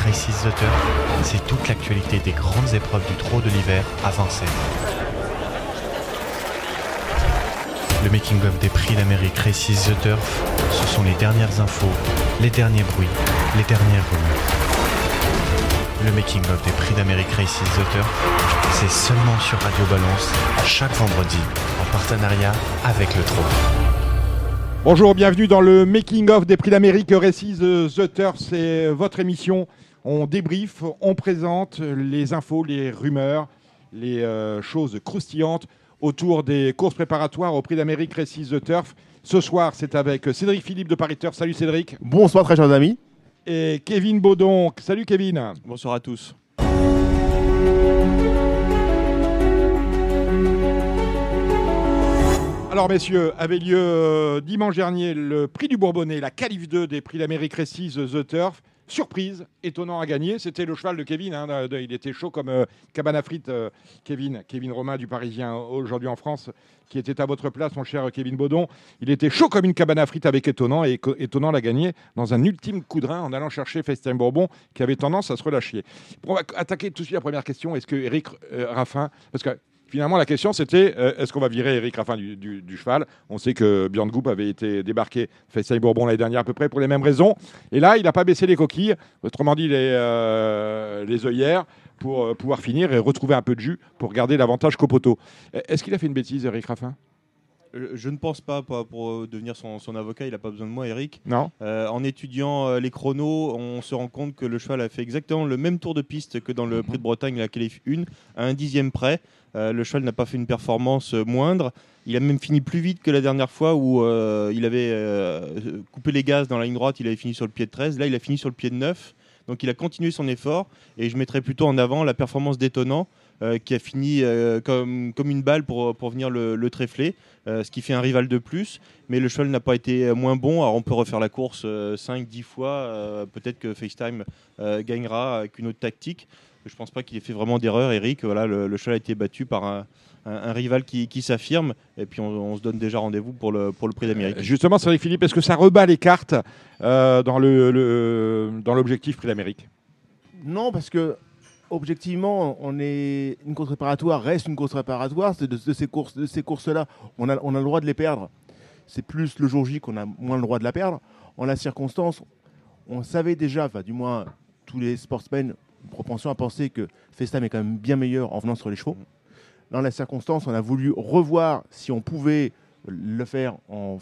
The Turf, c'est toute l'actualité des grandes épreuves du trot de l'hiver à Vincennes. Le making-of des prix d'Amérique Races The Turf, ce sont les dernières infos, les derniers bruits, les dernières rumeurs. Le making-of des prix d'Amérique Races The Turf, c'est seulement sur Radio Balance, chaque vendredi, en partenariat avec le trot. Bonjour, bienvenue dans le Making of des Prix d'Amérique Récits The Turf. C'est votre émission. On débrief, on présente les infos, les rumeurs, les euh, choses croustillantes autour des courses préparatoires au Prix d'Amérique Récits The Turf. Ce soir, c'est avec Cédric Philippe de Paris Turf. Salut Cédric. Bonsoir très chers amis. Et Kevin Baudon. Salut Kevin. Bonsoir à tous. Alors messieurs, avait lieu euh, dimanche dernier le prix du Bourbonnais, la qualif 2 des prix d'Amérique Récise The Turf. Surprise, étonnant à gagner, c'était le cheval de Kevin. hein, il était chaud comme euh, cabane à frites, euh, Kevin, Kevin Romain du Parisien aujourd'hui en France, qui était à votre place, mon cher Kevin Baudon. Il était chaud comme une cabane à frites avec étonnant et étonnant l'a gagné dans un ultime coup de rein en allant chercher FaceTime Bourbon qui avait tendance à se relâcher. On va attaquer tout de suite la première question. Est-ce que Eric euh, Raffin, parce que Finalement, la question, c'était euh, est-ce qu'on va virer Eric Raffin du, cheval? On sait que Björn avait été débarqué FaceTime Bourbon l'année dernière à peu près pour les mêmes raisons. Et là, il n'a pas baissé les coquilles, autrement dit les, euh, œillères, pour euh, pouvoir finir et retrouver un peu de jus pour garder l'avantage Copoto. Est-ce qu'il a fait une bêtise, Eric Raffin? Je ne pense pas pour, pour, euh, devenir son, son avocat, il n'a pas besoin de moi, Eric. Non Euh, en étudiant euh, les chronos, on se rend compte que le cheval a fait exactement le même tour de piste que dans le Prix de Bretagne, la qualif 1, à un dixième près. Euh, le cheval n'a pas fait une performance euh, moindre. Il a même fini plus vite que la dernière fois où euh, il avait euh, coupé les gaz dans la ligne droite, il avait fini sur le pied de 13. Là, il a fini sur le pied de 9. Donc il a continué son effort et je mettrais plutôt en avant la performance d'étonnant euh, qui a fini euh, comme, comme une balle pour, pour venir le, le tréfler, euh, ce qui fait un rival de plus. Mais le cheval n'a pas été euh, moins bon. Alors on peut refaire la course 5-10 fois. euh, Peut-être que FaceTime euh, gagnera avec une autre tactique. Je pense pas qu'il ait fait vraiment d'erreur, Eric. Voilà, le, le cheval a été battu par un, un- un rival qui, qui s'affirme. Et puis on, on se donne déjà rendez-vous pour le, pour le prix d'Amérique. Justement, Cédric Philippe, est-ce que ça rebat les cartes euh, dans le- le- dans l'objectif Prix d'Amérique? Non, parce que objectivement, on est une course préparatoire reste une course préparatoire. De, de ces courses-là, on a, le droit de les perdre. C'est plus le jour J qu'on a moins le droit de la perdre. En la circonstance, on savait déjà, du moins tous les sportsmen, une propension à penser que FaceTime est quand même bien meilleur en venant sur les chevaux. Dans la circonstance, on a voulu revoir si on pouvait le faire en,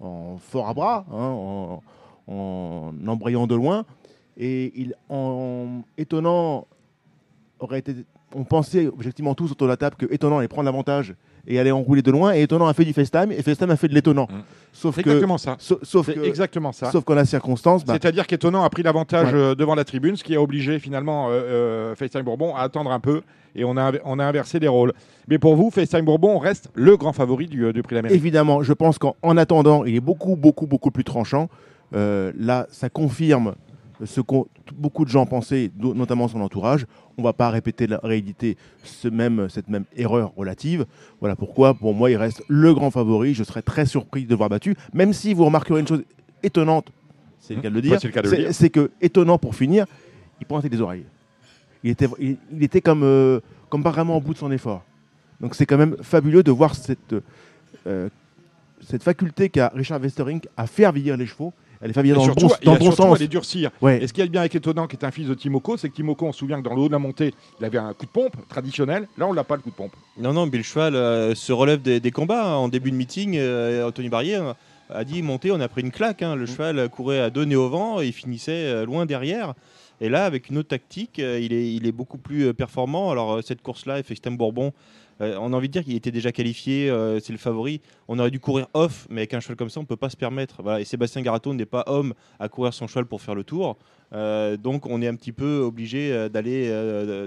en fort à bras, hein, en, en embrayant de loin. Et il, en étonnant, aurait été, on pensait objectivement tous autour de la table que étonnant allait prendre l'avantage et allait enrouler de loin. Et étonnant a fait du FaceTime et FaceTime a fait de l'étonnant. Mm. Sauf que, exactement ça. sa- sauf C'est que, exactement ça. sauf qu'en la circonstance, bah, C'est-à-dire qu'étonnant a pris l'avantage Ouais. euh, devant la tribune, ce qui a obligé finalement euh, euh, FaceTime Bourbon à attendre un peu et on a, on a inversé les rôles. Mais pour vous, FaceTime Bourbon reste le grand favori du, euh, du Prix d'Amérique. évidemment, je pense qu'en en attendant, il est beaucoup, beaucoup, beaucoup plus tranchant. Euh, là, ça confirme ce que beaucoup de gens pensaient, notamment son entourage. On ne va pas répéter, la, rééditer ce même, cette même erreur relative. Voilà pourquoi, pour moi, il reste le grand favori. Je serais très surpris de voir battu, même si vous remarquerez une chose étonnante, c'est le cas de le dire, dire. c'est que, étonnant pour finir, il pointait des oreilles. Il était, il, il était comme, euh, comme pas vraiment au bout de son effort. Donc c'est quand même fabuleux de voir cette, euh, cette faculté qu'a Richard Westerink à faire vieillir les chevaux. Elle Et vieillir dans surtout, le bon, il dans a le bon surtout sens. à les durcir. Ouais. Et ce qui est bien avec Étonnant, qui est un fils de Timoko, c'est que Timoko, on se souvient que dans le haut de la montée, il avait un coup de pompe traditionnel. Là, on l'a pas le coup de pompe. Non, non, mais le cheval euh, se relève des, des combats. hein. En début de meeting, euh, Anthony Barrier euh, a dit monter, on a pris une claque. hein. Le cheval courait à deux nez au vent et il finissait euh, loin derrière. Et là, avec une autre tactique, euh, il, est, beaucoup plus euh, performant. Alors, euh, cette course-là, FaceTime Bourbon, on a envie de dire qu'il était déjà qualifié, c'est le favori. On aurait dû courir off, mais avec un cheval comme ça, on ne peut pas se permettre. Voilà. Et Sébastien Garato n'est pas homme à courir son cheval pour faire le tour. Donc, on est un petit peu obligé d'aller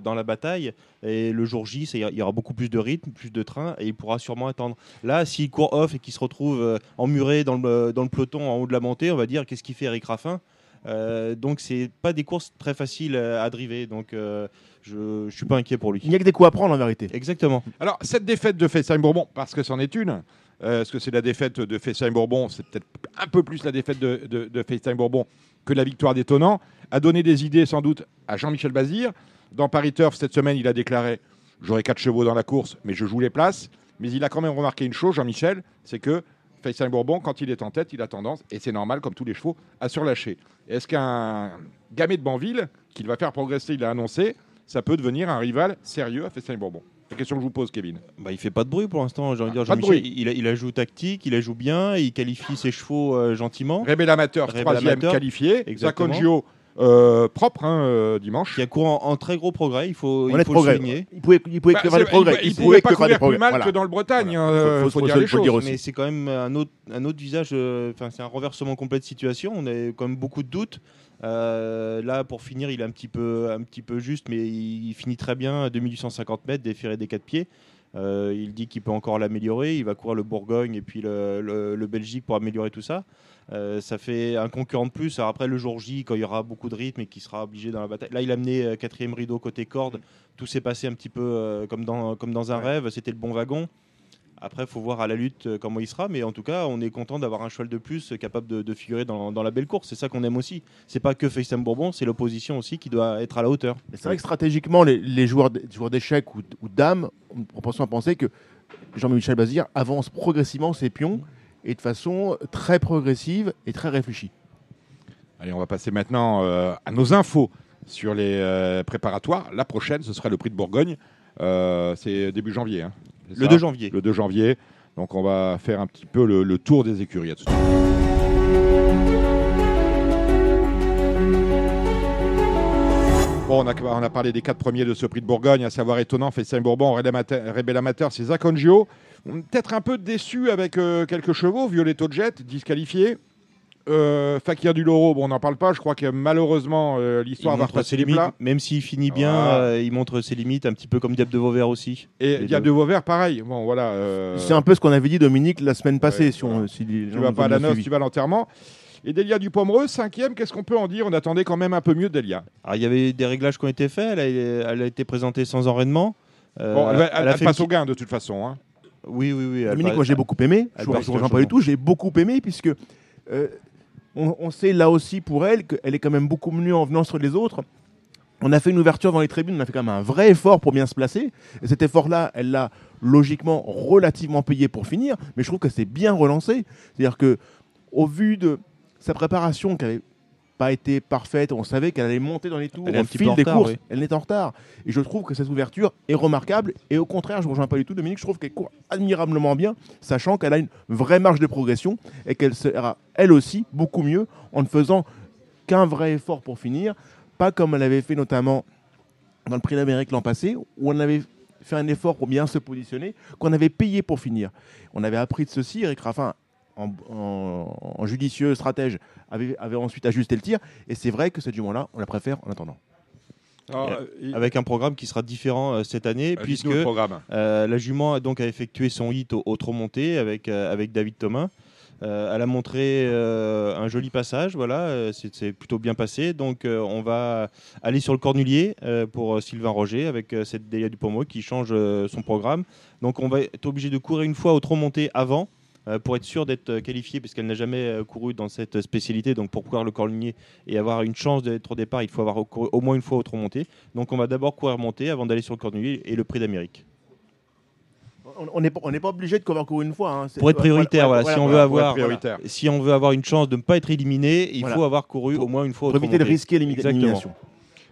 dans la bataille. Et le jour J, il y aura beaucoup plus de rythme, plus de train, et il pourra sûrement attendre. Là, s'il court off et qu'il se retrouve emmuré dans le peloton en haut de la montée, on va dire qu'est-ce qu'il fait Eric Raffin? Euh, donc c'est pas des courses très faciles euh, à driver, donc euh, je, je suis pas inquiet pour lui. Il n'y a que des coups à prendre en vérité. Exactement. Alors, cette défaite de FaceTime Bourbon, parce que c'en est une, euh, parce que c'est la défaite de FaceTime Bourbon, c'est peut-être un peu plus la défaite de, de, de FaceTime Bourbon que la victoire d'étonnant. a donné des idées sans doute à Jean-Michel Bazir. Dans Paris Turf, cette semaine, il a déclaré J'aurai quatre chevaux dans la course, mais je joue les places. Mais il a quand même remarqué une chose, Jean-Michel, c'est que Fayçin Bourbon, quand il est en tête, il a tendance, et c'est normal, comme tous les chevaux, à surlâcher. Est-ce qu'un gamet de Banville, qu'il va faire progresser, il a annoncé, ça peut devenir un rival sérieux à Fayçin Bourbon? C'est la question que je vous pose, Kevin. Bah, il fait pas de bruit pour l'instant. J'ai envie de dire, pas de Jean-Michel, bruit. il, il joue tactique, il a joue bien, il qualifie ses chevaux euh, gentiment. Rebel Amateur, troisième qualifié. exactement. Euh, propre hein, euh, dimanche. Qui a couru en, en très gros progrès, il faut, il faut le progrès. souligner. Il pouvait, il pouvait Bah, que faire des progrès. Il, Il pouvait pouvait pas que faire des courir plus progrès. mal Voilà. que dans le Bretagne. Voilà. hein, euh, Faut- faut, faut- dire faut- les faut le dire choses. aussi. Mais c'est quand même un autre, un autre visage, euh, enfin c'est un renversement complet de situation. On a quand même beaucoup de doutes. Euh, là, pour finir, il est un petit peu, un petit peu juste, mais il, il finit très bien à 2850 mètres, déféré des quatre pieds. Euh, il dit qu'il peut encore l'améliorer. Il va courir le Bourgogne et puis le, le- le Belgique pour améliorer tout ça. Euh, ça fait un concurrent de plus. Alors après, le jour J, quand il y aura beaucoup de rythme et qu'il sera obligé dans la bataille. Là, il a amené euh, quatrième rideau côté corde. Tout s'est passé un petit peu comme, dans, comme dans un rêve. C'était le bon wagon. Après, il faut voir à la lutte euh, comment il sera, mais en tout cas, on est content d'avoir un cheval de plus euh, capable de, de figurer dans, dans la belle course. C'est ça qu'on aime aussi. C'est pas que FaceTime Bourbon, c'est l'opposition aussi qui doit être à la hauteur. C'est vrai que stratégiquement, les, les joueurs, d'échecs ou, ou dames ont propension à penser que Jean-Michel Bazir avance progressivement ses pions et de façon très progressive et très réfléchie. Allez, on va passer maintenant euh, à nos infos sur les euh, préparatoires. La prochaine, ce sera le prix de Bourgogne. Euh, c'est début janvier. hein, Le ça 2 janvier. Le 2 janvier. Donc on va faire un petit peu le, le tour des écuries. À tout. Bon, on a, on a parlé des quatre premiers de ce prix de Bourgogne, à savoir étonnant, Fessin Bourbon, Rebel Amateur, c'est Zacongio. Peut-être un peu déçu avec euh, quelques chevaux, Violetto Jet, disqualifié. Euh, Fakir du Loro, bon, on n'en parle pas. Je crois que malheureusement, euh, l'histoire va montre repasser ses les limites, plats. même s'il finit bien, Voilà. euh, il montre ses limites, un petit peu comme Diable de Vauvert aussi. Et les Diable deux. de Vauvert, pareil. Bon, voilà. euh, C'est un peu ce qu'on avait dit, Dominique, la semaine passée. Ouais, si on, voilà. si les Tu vas nous pas à la noce, tu vas à l'enterrement. Et Delia du Pomereux, cinquième, qu'est-ce qu'on peut en dire? On attendait quand même un peu mieux de Delia. Alors, il y avait des réglages qui ont été faits, elle a, elle a été présentée sans enraînement. Euh, Bon, elle, va- elle- a elle fait passe une au gain de toute façon. hein. petite- Oui, oui, oui. elle Dominique, moi j'ai beaucoup aimé. elle Je passe ne rejoins pas du tout. J'ai beaucoup aimé puisque euh, on, sait là aussi pour elle qu'elle est quand même beaucoup mieux en venant sur les autres. On a fait une ouverture dans les tribunes, on a fait quand même un vrai effort pour bien se placer. Et cet effort-là, elle l'a logiquement relativement payé pour finir, mais je trouve que c'est bien relancé. C'est-à-dire que, au vu de sa préparation qui n'avait pas été parfaite, on savait qu'elle allait monter dans les tours Elle au fil des retard, courses. oui. Elle est en retard. Et je trouve que cette ouverture est remarquable. Et au contraire, je ne rejoins pas du tout Dominique, je trouve qu'elle court admirablement bien, sachant qu'elle a une vraie marge de progression et qu'elle sera elle aussi beaucoup mieux en ne faisant qu'un vrai effort pour finir, pas comme elle avait fait notamment dans le prix d'Amérique l'an passé, où on avait fait un effort pour bien se positionner, qu'on avait payé pour finir. On avait appris de ceci, Eric Raffin, en, en- en judicieux stratège, avait, avait ensuite ajusté le tir, et c'est vrai que cette jument-là, on la préfère en attendant. Alors, euh, Avec un programme qui sera différent euh, cette année, euh, puisque. Euh, la jument a donc a effectué son hit au, au trop monté avec, avec David Thomas. Elle a montré un joli passage, voilà, c'est plutôt bien passé. Donc on va aller sur le cornulier pour Sylvain Roger avec cette Delia du Pomo qui change son programme. Donc on va être obligé de courir une fois au trop monté avant pour être sûr d'être euh, qualifié puisqu'elle n'a jamais euh, couru dans cette spécialité. Donc pour courir le cornulier et avoir une chance d'être au départ, il faut avoir couru au moins une fois au trop monté. Donc on va d'abord courir monté avant d'aller sur le cornulier et le prix d'Amérique. On- n'est pas, on n'est pas obligé de courir encore une fois. hein. Pour être prioritaire, voilà, si on veut avoir, prioritaire. si on veut avoir une chance de ne pas être éliminé, il Voilà. faut avoir couru au moins une fois. Pour éviter de autrement. risquer l'élimination.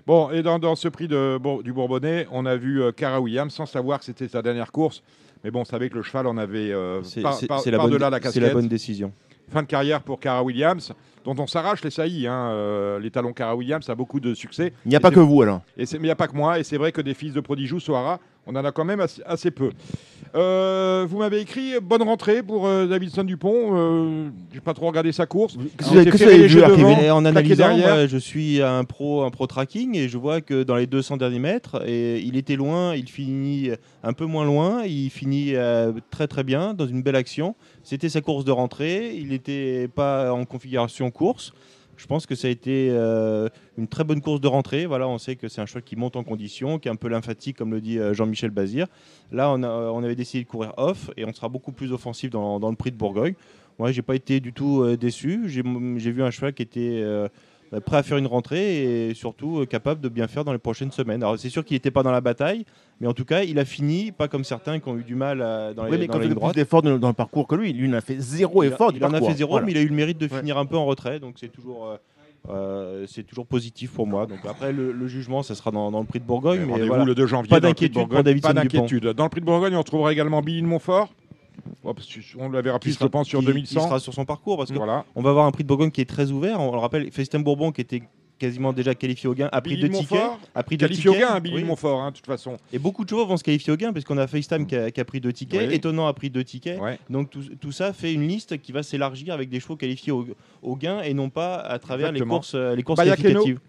Bon, et dans, dans ce prix de, bon, du Bourbonnais, on a vu euh, Cara Williams sans savoir que c'était sa dernière course. Mais bon, on savait que le cheval en avait euh, C'est par, par- la, la c'est casquette. la bonne décision. Fin de carrière pour Cara Williams, dont on s'arrache les saillies. Hein. euh, les talons Cara Williams a beaucoup de succès. Il n'y a Et pas que vous alors. Et c'est- mais il n'y a pas que moi. Et c'est vrai que des fils de Prodigious, Sohara, on en a quand même assez, assez peu. Euh, vous m'avez écrit bonne rentrée pour euh, Davidson Dupont. Euh, J'ai pas trop regardé sa course. Que- les jeux devant, en analysant, moi, je suis un pro, un pro tracking et je vois que dans les 200 derniers mètres, et il était loin, il finit un peu moins loin, il finit euh, très très bien dans une belle action. C'était sa course de rentrée, il n'était pas en configuration course. Je pense que ça a été euh, une très bonne course de rentrée. On sait que c'est un cheval qui monte en condition, qui est un peu lymphatique, comme le dit euh, Jean-Michel Bazir. Là, on, a- on avait décidé de courir off et on sera beaucoup plus offensif dans, le prix de Bourgogne. Moi, j'ai pas été du tout euh, déçu. J'ai vu un cheval qui était euh, euh, prêt à faire une rentrée et surtout euh, capable de bien faire dans les prochaines semaines. Alors c'est sûr qu'il n'était pas dans la bataille, mais en tout cas, il a fini, pas comme certains qui ont eu du mal à- dans, Oui, les, mais dans quand il a plus d'efforts dans, dans le parcours que lui, lui, il en a fait zéro Il, a- effort. du il en a fait zéro, Voilà. mais il a eu le mérite de Ouais. finir un peu en retrait, donc c'est toujours, euh, euh, c'est toujours positif pour moi. Donc après, le, le jugement, ça sera dans, dans le prix de Bourgogne, mais Rendez-vous voilà. le 2 janvier. Pas d'inquiétude. Dans le prix de Bourgogne, on retrouvera également Billy de Montfort. On le verra plus, je sera- pense, sur qui- 2100. qui sera sur son parcours parce que Voilà. on va avoir un prix de Bourgogne qui est très ouvert. On le rappelle, Festin Bourbon qui était quasiment déjà qualifié au gain a pris Billy deux de tickets. A pris deux qualifié au gain, hein, Billy Oui. de Montfort, hein, de toute façon. Et beaucoup de chevaux vont se qualifier au gain puisqu'on a FaceTime qui a, qui a pris deux tickets, Oui. Étonnant a pris deux tickets. Ouais. Donc tout, tout ça fait une liste qui va s'élargir avec des chevaux qualifiés au, au gain et non pas à travers les courses, euh, les courses Bayakeno. qualificatives.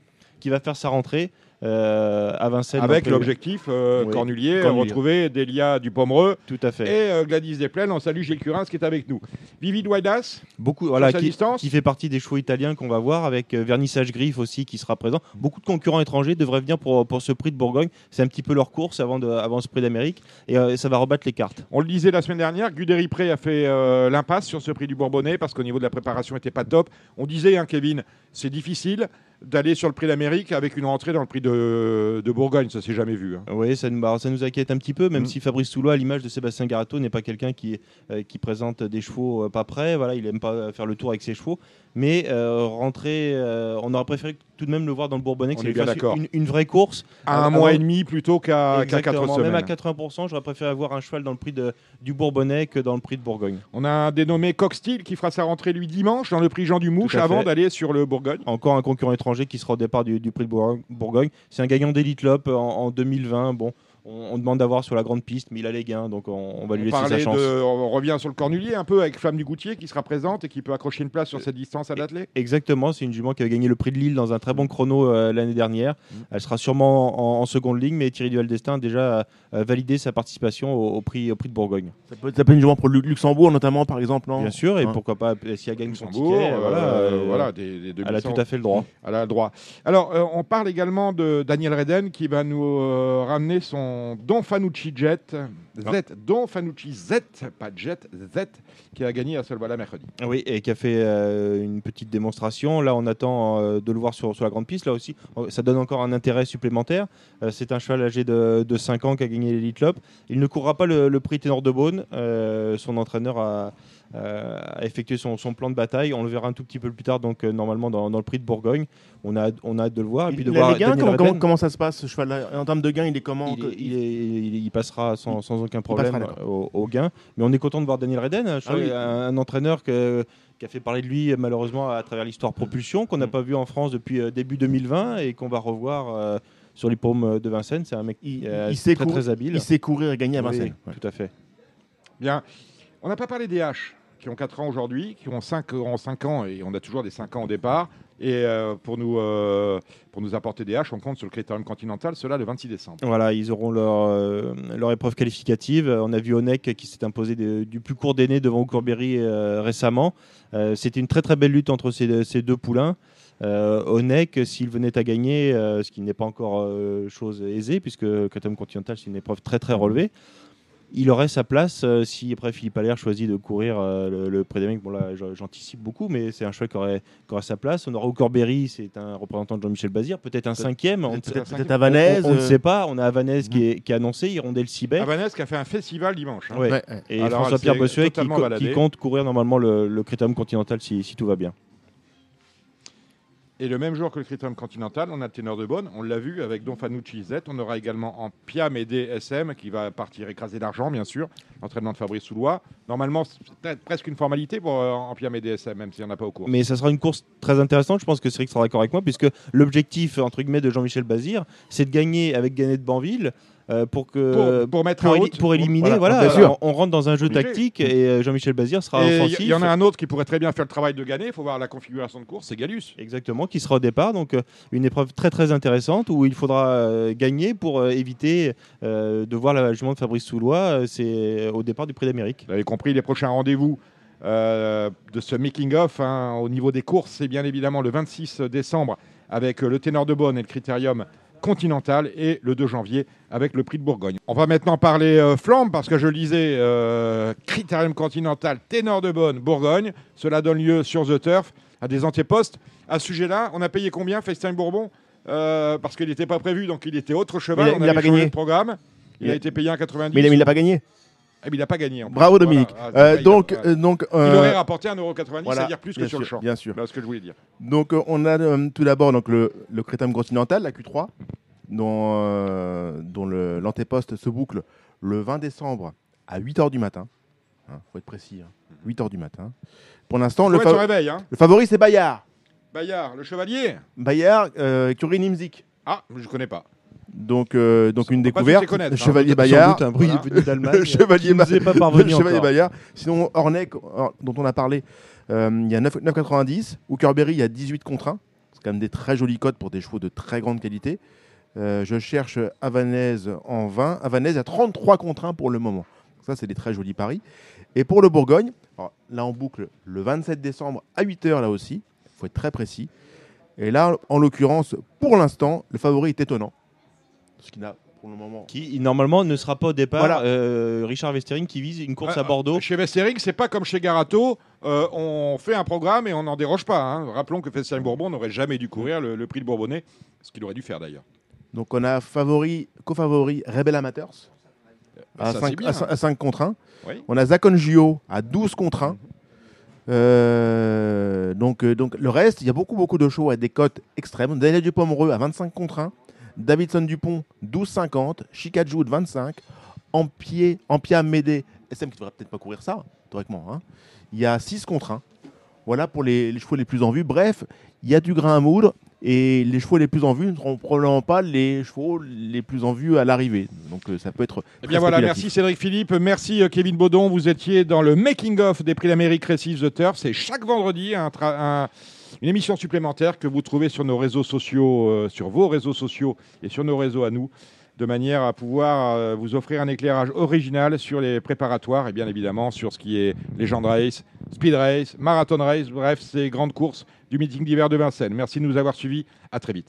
Qui va faire sa rentrée euh, à Vincennes. Avec l'objectif euh, Oui. Cornulier, Cornulier. retrouver Delia Dupomereux Tout à fait. et euh, Gladys Desplaines. On salue Gilles Curins qui est avec nous. Vivi Douaidas, Beaucoup, voilà, qui, distance. qui fait partie des chevaux italiens qu'on va voir avec euh, Vernissage Griffe aussi qui sera présent. Beaucoup de concurrents étrangers devraient venir pour, pour ce prix de Bourgogne. C'est un petit peu leur course avant, de, avant ce prix d'Amérique et euh, ça va rebattre les cartes. On le disait la semaine dernière, Guderi Pré a fait l'impasse sur ce prix du Bourbonnais parce qu'au niveau de la préparation n'était pas top. On disait, hein, Kevin, c'est difficile d'aller sur le prix d'Amérique avec une rentrée dans le prix de, de Bourgogne. Ça s'est jamais vu. hein. Oui, ça nous, ça nous inquiète un petit peu, même Mm. si Fabrice Soulois, à l'image de Sébastien Garato, n'est pas quelqu'un qui, euh, qui présente des chevaux euh, pas prêts. Voilà, il aime pas faire le tour avec ses chevaux. Mais euh, rentrer, on aurait préféré tout de même le voir dans le Bourbonnais, que On ça est lui bien fasse d'accord. une, une vraie course. À un Avant- mois et demi plutôt qu'à quatre Exactement, semaines. Même à 80%, j'aurais préféré avoir un cheval dans le prix de, du Bourbonnais que dans le prix de Bourgogne. On a un dénommé Coxtil qui fera sa rentrée lui dimanche dans le prix Jean Dumouche avant d'aller sur le Bourgogne. Encore un concurrent étranger qui sera au départ du, du prix de Bourg- Bourgogne. C'est un gagnant d'Elite Lop en, en 2020. Bon, on, on demande d'avoir sur la grande piste, mais il a les gains, donc on, on va lui On, laisser sa chance. de- on revient sur le Cornulier un peu avec Flamme du Goutier qui sera présente et qui peut accrocher une place sur cette distance à l'athlète. Exactement, c'est une jument qui avait gagné le prix de Lille dans un très bon chrono euh, l'année dernière. Mm. Elle sera sûrement en, en seconde ligne, mais Thierry Duval d'Estaing a déjà euh, validé sa participation au, au prix, au prix de Bourgogne. Ça peut être ça peut être une journée pour le Luxembourg, notamment, par exemple. Non? Bien sûr, et Hein. pourquoi pas, si elle gagne son ticket, euh, voilà, euh, voilà, des, des elle a 2100. tout à fait le droit. Elle a le droit. Alors, euh, on parle également de Daniel Reden qui va nous euh, ramener son Don Fanucci Jet. Z, Don Fanucci Z, pas Jet, Z, qui a gagné à Solvala mercredi. Oui, et qui a fait euh, une petite démonstration. Là, on attend euh, de le voir sur, sur la grande piste. Là aussi, euh, ça donne encore un intérêt supplémentaire. Euh, c'est un cheval âgé de, de 5 ans qui a gagné l'Elite Lop. Il ne courra pas le, le prix Ténor de Beaune. Son entraîneur a, euh, a effectué son, son plan de bataille. On le verra un tout petit peu plus tard, donc euh, normalement dans, dans le prix de Bourgogne. On a, on a hâte de le voir. Et puis de Il a voir les gains comment, comment, comment ça se passe, ce cheval-là? En termes de gains, il est comment? Il, est- il est- il- il passera sans, sans aucun problème au, au gain. Mais on est content de voir Daniel Reden, un, cheval- oui. un- un entraîneur que- qui a fait parler de lui malheureusement à travers l'histoire propulsion, qu'on n'a Mm. pas vu en France depuis euh, début 2020 et qu'on va revoir euh, sur les paumes de Vincennes. C'est un mec Il- euh, il sait très, habile. Il sait courir et gagner à Oui, Vincennes. Ouais. Tout à fait. Bien. On n'a pas parlé des H qui ont 4 ans aujourd'hui, qui ont 5, ont 5 ans et on a toujours des 5 ans au départ. Et euh, pour, nous, euh, pour nous apporter des H, on compte sur le Critérium Continental, cela le 26 décembre. Voilà, ils auront leur, euh, leur épreuve qualificative. On a vu Onek qui s'est imposé du plus court d'aîné devant Courberry récemment. C'était une très très belle lutte entre ces, deux poulains. Onek, s'il venait à gagner, ce qui n'est pas encore chose aisée, puisque le Critérium Continental c'est une épreuve très très relevée, il aurait sa place euh, si après Philippe Allaire choisit de courir euh, le, le. Bon là j'anticipe beaucoup, mais c'est un cheval qui aurait, qui aurait sa place. On aura Courberry, c'est un représentant de Jean-Michel Bazir, peut-être un Peut- cinquième. Peut-être à Vanèse. on, on ne euh, sait pas. On a Havanès qui, est, qui a annoncé Hirondelle Sibet. Havanès qui a fait un festival dimanche. hein. Ouais. ouais, ouais. Et François-Pierre Bossuet qui, compte courir normalement le, le Critérium Continental si, si tout va bien. Et le même jour que le Critérium Continental, on a le de Bonne, on l'a vu avec Don Fanucci Z. On aura également en Piam et DSM qui va partir écraser d'argent, bien sûr. L'entraînement de Fabrice Soulois. Normalement, c'est presque une formalité pour euh, en Piam et DSM, même s'il n'y en a pas au cours. Mais ça sera une course très intéressante. Je pense que Cédric sera d'accord avec moi, puisque l'objectif entre guillemets de Jean-Michel Bazir, c'est de gagner avec Ganet de Banville euh, pour que pour, pour mettre pour, éli- pour éliminer. Voilà, Voilà, bien sûr. on, on rentre dans un jeu Obligé. tactique et euh, Jean-Michel Bazir sera Et offensif. Il y en a un autre qui pourrait très bien faire le travail de gagner. Il faut voir la configuration de course, c'est Galus. Exactement, qui sera au départ. Donc euh, une épreuve très très intéressante où il faudra gagner pour éviter euh, de voir la jument de Fabrice Soulois. c'est au départ du Prix d'Amérique. Vous avez compris, les prochains rendez-vous euh, de ce making-of hein, au niveau des courses, c'est bien évidemment le 26 décembre avec euh, le Ténor de Bonne et le Critérium Continental et le 2 janvier avec le Prix de Bourgogne. On va maintenant parler euh, flamme parce que je le disais, euh, Critérium Continental, Ténor de Bonne, Bourgogne. Cela donne lieu sur The Turf. à des antépostes. À ce sujet-là, on a payé combien FaceTime Bourbon? Euh, Parce qu'il n'était pas prévu, donc il était autre cheval. Il a- on il a avait pas gagné. de programme. Il, Il a, a- été payé un 90. Mais il a- mais il n'a pas gagné. Eh bien, il n'a pas gagné. Bravo Voilà. Dominique. Ah, Euh, a- donc, ouais. euh, donc, il euh, aurait rapporté 1,90€, voilà, c'est-à-dire plus que sur le champ. Bien sûr. Voilà ce que je voulais dire. Donc on a tout d'abord donc le, le Crétum continental, la Q3, dont, dont l'antéposte se boucle le 20 décembre à 8h du matin. Il faut être précis, 8h du matin. Pour l'instant, le, fa- réveil. Hein. le favori c'est Bayard. Bayard, le chevalier Bayard, euh, Curie Nimzik. Ah, je ne connais pas. Donc, euh, donc On une découverte. hein. Chevalier Sans Bayard. doute un bruit Voilà. venu d'Allemagne. Le chevalier pas. Bayard. Sinon, Hornec, or- dont on a parlé, euh, il y a 9 9,90. Hookerberry, il y a 18 contre 1. C'est quand même des très jolis codes pour des chevaux de très grande qualité. Euh, je cherche Havanaise en 20. Havanaise à 33 contre 1 pour le moment. Ça, c'est des très jolis paris. Et pour le Bourgogne, alors, là, on boucle le 27 décembre à 8h, là aussi. Il faut être très précis. Et là, en l'occurrence, pour l'instant, le favori est étonnant. Ce qui n'a pour le moment. Qui normalement ne sera pas au départ Voilà. euh, Richard Westering qui vise une course Ah, à Bordeaux. Chez Vestering, c'est pas comme chez Garato. euh, on fait un programme et on n'en déroge pas. hein. Rappelons que Festival Bourbon n'aurait jamais dû courir le, le prix de Bourbonnais, ce qu'il aurait dû faire d'ailleurs. Donc on a favori, co-favori Rebel Amateurs à, Ça, 5, c'est bien, hein. contre 1. Oui. On a Zakon Gio à 12 contre 1. Euh, donc, donc le reste, il y a beaucoup beaucoup de chevaux à des cotes extrêmes. Daniel Dupomereux à 25 contre 1. Davidson Dupont 12,50. Chicajou de 25. Ampie, Ampia Médé, SM qui devrait peut-être pas courir ça, théoriquement. hein. Il y a 6 contre 1. Voilà pour les, les chevaux les plus en vue. Bref, il y a du grain à moudre et les chevaux les plus en vue ne seront probablement pas les chevaux les plus en vue à l'arrivée. Donc euh, ça peut être. Eh bien voilà, merci Cédric Philippe, merci euh, Kevin Baudon. Vous étiez dans le making-of des Prix d'Amérique Récif The Turf. C'est chaque vendredi un un- une émission supplémentaire que vous trouvez sur nos réseaux sociaux, euh, sur vos réseaux sociaux et sur nos réseaux à nous, de manière à pouvoir euh, vous offrir un éclairage original sur les préparatoires et bien évidemment sur ce qui est Legend Race, Speed Race, Marathon Race, bref, ces grandes courses du meeting d'hiver de Vincennes. Merci de nous avoir suivis. À très vite.